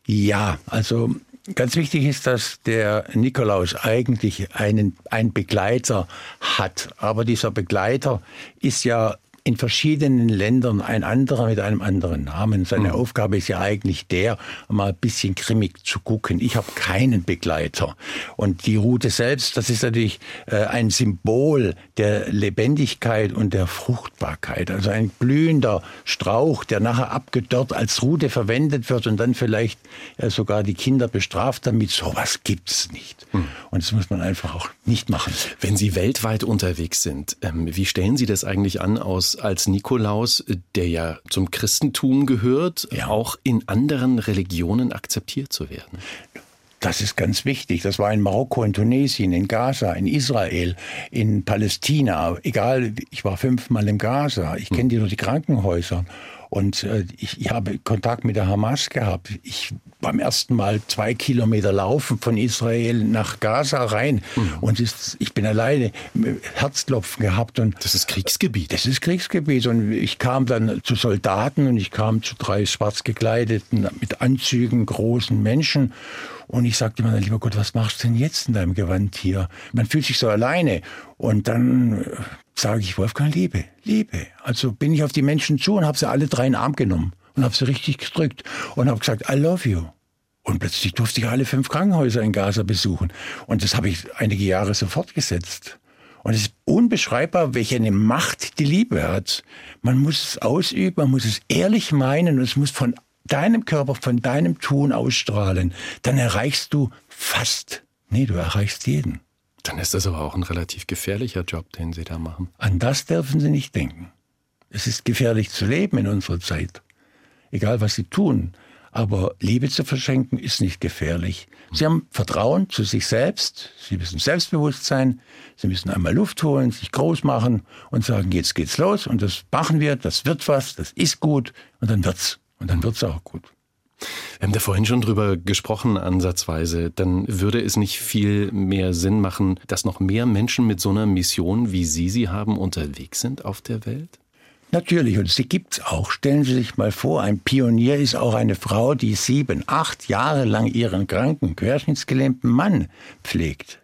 Ja, also ganz wichtig ist, dass der Nikolaus eigentlich einen, einen Begleiter hat. Aber dieser Begleiter ist ja in verschiedenen Ländern ein anderer mit einem anderen Namen. Seine mhm. Aufgabe ist ja eigentlich der, mal ein bisschen grimmig zu gucken. Ich habe keinen Begleiter. Und die Route selbst, das ist natürlich äh, ein Symbol der Lebendigkeit und der Fruchtbarkeit. Also ein blühender Strauch, der nachher abgedörrt als Route verwendet wird und dann vielleicht äh, sogar die Kinder bestraft damit. Sowas gibt's nicht. Mhm. Und das muss man einfach auch nicht machen. Wenn Sie weltweit unterwegs sind, ähm, wie stellen Sie das eigentlich an aus als Nikolaus, der ja zum Christentum gehört, ja. auch in anderen Religionen akzeptiert zu werden? Das ist ganz wichtig. Das war in Marokko, in Tunesien, in Gaza, in Israel, in Palästina. Egal, ich war fünfmal in Gaza. Ich kenne die nur die Krankenhäuser. Und äh, ich, ich habe Kontakt mit der Hamas gehabt. Ich beim ersten Mal zwei Kilometer laufen von Israel nach Gaza rein. Mhm. Und ist, ich bin alleine Herzklopfen gehabt. Und das ist Kriegsgebiet. Das ist Kriegsgebiet. Und ich kam dann zu Soldaten und ich kam zu drei schwarz gekleideten, mit Anzügen, großen Menschen. Und ich sagte mir, lieber Gott, was machst du denn jetzt in deinem Gewand hier? Man fühlt sich so alleine. Und dann äh, sage ich, Wolfgang, Liebe, Liebe. Also bin ich auf die Menschen zu und habe sie alle drei in den Arm genommen und habe sie richtig gedrückt und habe gesagt, I love you. Und plötzlich durfte ich alle fünf Krankenhäuser in Gaza besuchen. Und das habe ich einige Jahre so fortgesetzt. Und es ist unbeschreibbar, welche eine Macht die Liebe hat. Man muss es ausüben, man muss es ehrlich meinen und es muss von deinem Körper, von deinem Tun ausstrahlen, dann erreichst du fast, nee, du erreichst jeden. Dann ist das aber auch ein relativ gefährlicher Job, den Sie da machen. An das dürfen Sie nicht denken. Es ist gefährlich zu leben in unserer Zeit. Egal, was Sie tun. Aber Liebe zu verschenken ist nicht gefährlich. Sie haben Vertrauen zu sich selbst. Sie müssen selbstbewusst sein. Sie müssen einmal Luft holen, sich groß machen und sagen, jetzt geht's los und das machen wir, das wird was, das ist gut und dann wird's. Und dann wird es auch gut. Wir haben da vorhin schon drüber gesprochen, ansatzweise. Dann würde es nicht viel mehr Sinn machen, dass noch mehr Menschen mit so einer Mission, wie Sie sie haben, unterwegs sind auf der Welt? Natürlich, und sie gibt es auch. Stellen Sie sich mal vor, ein Pionier ist auch eine Frau, die sieben, acht Jahre lang ihren kranken, querschnittsgelähmten Mann pflegt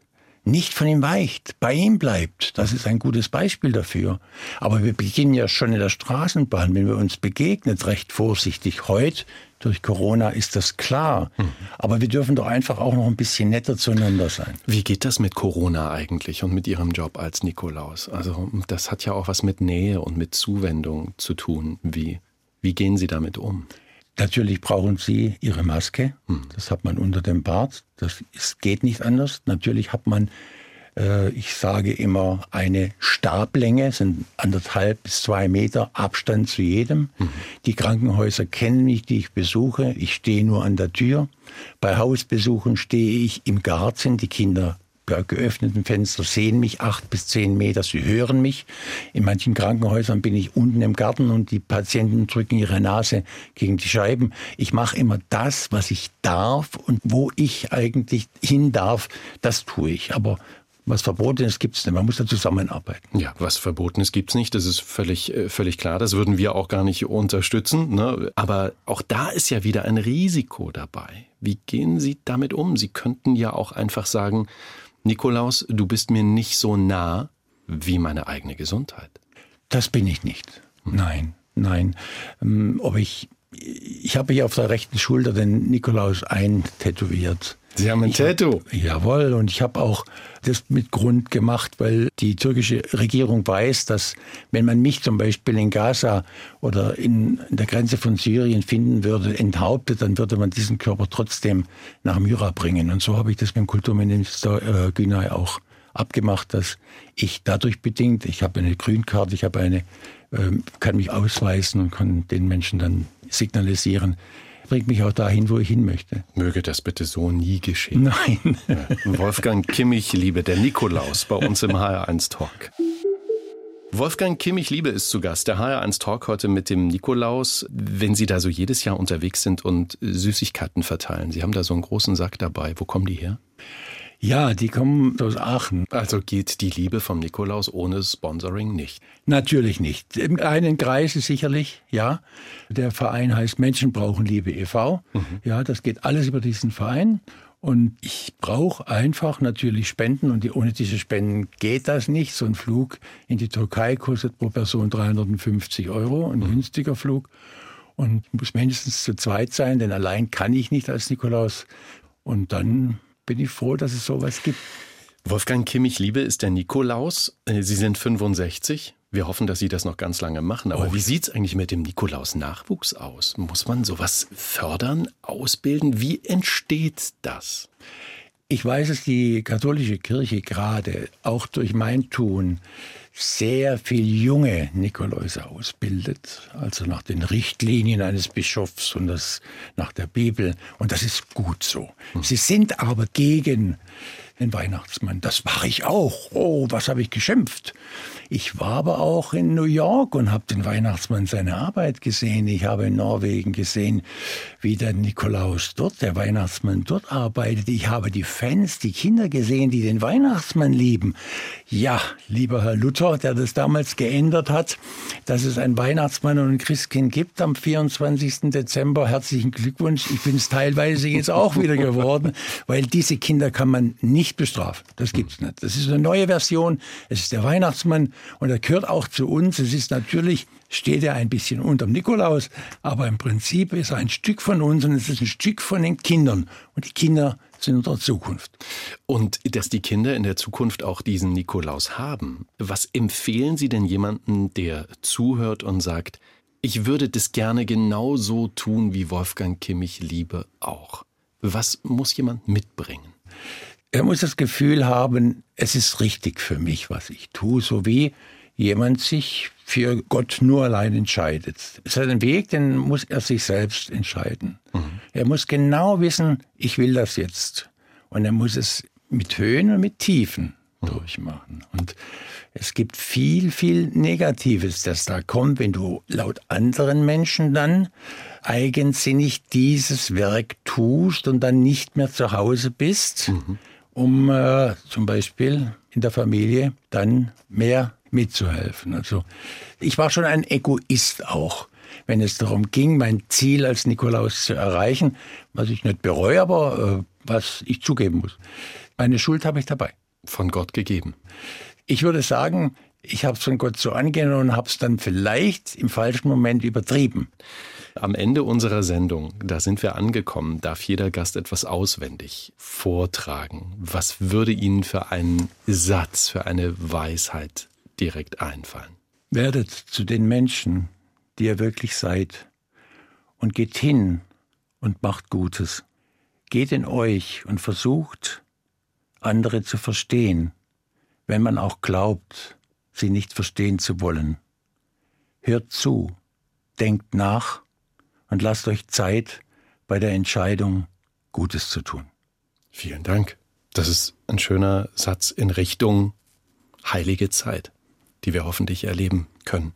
nicht von ihm weicht, bei ihm bleibt. Das ist ein gutes Beispiel dafür. Aber wir beginnen ja schon in der Straßenbahn, wenn wir uns begegnen, recht vorsichtig. Heute, durch Corona, ist das klar. Mhm. Aber wir dürfen doch einfach auch noch ein bisschen netter zueinander sein. Wie geht das mit Corona eigentlich und mit Ihrem Job als Nikolaus? Also, das hat ja auch was mit Nähe und mit Zuwendung zu tun. Wie, wie gehen Sie damit um? Natürlich brauchen Sie Ihre Maske. Hm. Das hat man unter dem Bart. Das ist, geht nicht anders. Natürlich hat man, ich sage immer, eine Stablänge, sind anderthalb bis zwei Meter Abstand zu jedem. Mhm. Die Krankenhäuser kennen mich, die ich besuche. Ich stehe nur an der Tür. Bei Hausbesuchen stehe ich im Garten. Die Kinder geöffneten Fenster sehen mich acht bis zehn Meter, sie hören mich. In manchen Krankenhäusern bin ich unten im Garten und die Patienten drücken ihre Nase gegen die Scheiben. Ich mache immer das, was ich darf und wo ich eigentlich hin darf, das tue ich. Aber was Verbotenes gibt es nicht. Man muss da zusammenarbeiten. Ja, was Verbotenes gibt es nicht. Das ist völlig, äh, völlig klar. Das würden wir auch gar nicht unterstützen. Ne? Aber auch da ist ja wieder ein Risiko dabei. Wie gehen Sie damit um? Sie könnten ja auch einfach sagen, Nikolaus, du bist mir nicht so nah wie meine eigene Gesundheit. Das bin ich nicht. Nein, nein. Ähm, ob ich, ich habe hier auf der rechten Schulter den Nikolaus eintätowiert. Sie haben ein ich Tattoo. Hab, jawohl, und ich habe auch das mit Grund gemacht, weil die türkische Regierung weiß, dass wenn man mich zum Beispiel in Gaza oder in, in der Grenze von Syrien finden würde, enthauptet, dann würde man diesen Körper trotzdem nach Myra bringen. Und so habe ich das mit dem Kulturminister äh, Günay auch abgemacht, dass ich dadurch bedingt, ich habe eine Grünkarte, ich habe eine, äh, kann mich ausweisen und kann den Menschen dann signalisieren, bringt mich auch dahin, wo ich hin möchte. Möge das bitte so nie geschehen. Nein. Wolfgang Kimmich, liebe der Nikolaus bei uns im HR1 Talk. Wolfgang Kimmich Liebe ist zu Gast, der HR1 Talk heute mit dem Nikolaus. Wenn Sie da so jedes Jahr unterwegs sind und Süßigkeiten verteilen, Sie haben da so einen großen Sack dabei, wo kommen die her? Ja, die kommen aus Aachen. Also geht die Liebe vom Nikolaus ohne Sponsoring nicht? Natürlich nicht. Im einen Kreise sicherlich, ja. Der Verein heißt Menschen brauchen Liebe e.V. Mhm. Ja, das geht alles über diesen Verein. Und ich brauche einfach natürlich Spenden und ohne diese Spenden geht das nicht. So ein Flug in die Türkei kostet pro Person 350 Euro, ein mhm. günstiger Flug. Und muss mindestens zu zweit sein, denn allein kann ich nicht als Nikolaus. Und dann bin ich froh, dass es sowas gibt. Wolfgang Kimmich-Liebe ist der Nikolaus. Äh, Sie sind 65. Wir hoffen, dass Sie das noch ganz lange machen. Aber oh. wie sieht es eigentlich mit dem Nikolaus-Nachwuchs aus? Muss man sowas fördern, ausbilden? Wie entsteht das? Ich weiß, dass die katholische Kirche gerade auch durch mein Tun sehr viel junge Nikoläuse ausbildet, also nach den Richtlinien eines Bischofs und das nach der Bibel. Und das ist gut so. Hm. Sie sind aber gegen den Weihnachtsmann. Das war ich auch. Oh, was habe ich geschimpft. Ich war aber auch in New York und habe den Weihnachtsmann seine Arbeit gesehen. Ich habe in Norwegen gesehen, wie der Nikolaus dort, der Weihnachtsmann dort arbeitet. Ich habe die Fans, die Kinder gesehen, die den Weihnachtsmann lieben. Ja, lieber Herr Luther, der das damals geändert hat, dass es einen Weihnachtsmann und ein Christkind gibt am 24. Dezember. Herzlichen Glückwunsch. Ich bin es teilweise jetzt auch wieder geworden, weil diese Kinder kann man nicht bestrafen. Das gibt's nicht. Das ist eine neue Version. Es ist der Weihnachtsmann und er gehört auch zu uns. Es ist natürlich, steht er ein bisschen unterm Nikolaus, aber im Prinzip ist er ein Stück von uns und es ist ein Stück von den Kindern. Und die Kinder sind unsere Zukunft. Und dass die Kinder in der Zukunft auch diesen Nikolaus haben. Was empfehlen Sie denn jemandem, der zuhört und sagt, ich würde das gerne genauso tun wie Wolfgang Kimmich Liebe auch? Was muss jemand mitbringen? Er muss das Gefühl haben, es ist richtig für mich, was ich tue, so wie jemand sich für Gott nur allein entscheidet. Seinen Weg, den muss er sich selbst entscheiden. Mhm. Er muss genau wissen, ich will das jetzt. Und er muss es mit Höhen und mit Tiefen mhm. durchmachen. Und es gibt viel, viel Negatives, das da kommt, wenn du laut anderen Menschen dann eigensinnig dieses Werk tust und dann nicht mehr zu Hause bist. Mhm um äh, zum Beispiel in der Familie dann mehr mitzuhelfen. Also ich war schon ein Egoist auch, wenn es darum ging, mein Ziel als Nikolaus zu erreichen, was ich nicht bereue, aber äh, was ich zugeben muss. Meine Schuld habe ich dabei. Von Gott gegeben. Ich würde sagen, ich habe es von Gott so angenommen und habe es dann vielleicht im falschen Moment übertrieben. Am Ende unserer Sendung, da sind wir angekommen, darf jeder Gast etwas auswendig vortragen. Was würde Ihnen für einen Satz, für eine Weisheit direkt einfallen? Werdet zu den Menschen, die ihr wirklich seid, und geht hin und macht Gutes. Geht in euch und versucht, andere zu verstehen, wenn man auch glaubt, sie nicht verstehen zu wollen. Hört zu, denkt nach und lasst euch Zeit bei der Entscheidung, Gutes zu tun. Vielen Dank. Das ist ein schöner Satz in Richtung heilige Zeit, die wir hoffentlich erleben können.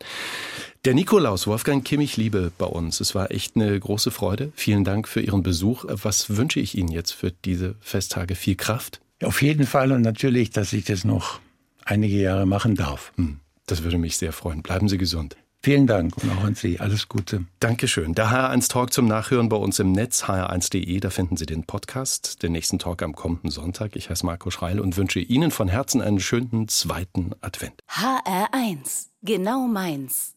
Der Nikolaus, Wolfgang Kimmich, Liebe bei uns. Es war echt eine große Freude. Vielen Dank für Ihren Besuch. Was wünsche ich Ihnen jetzt für diese Festtage? Viel Kraft? Auf jeden Fall und natürlich, dass ich das noch einige Jahre machen darf. Hm, das würde mich sehr freuen. Bleiben Sie gesund. Vielen Dank und auch an Sie. Alles Gute. Dankeschön. Der HR1 Talk zum Nachhören bei uns im Netz, hr1.de. Da finden Sie den Podcast, den nächsten Talk am kommenden Sonntag. Ich heiße Marco Schreil und wünsche Ihnen von Herzen einen schönen zweiten Advent. HR1. Genau meins.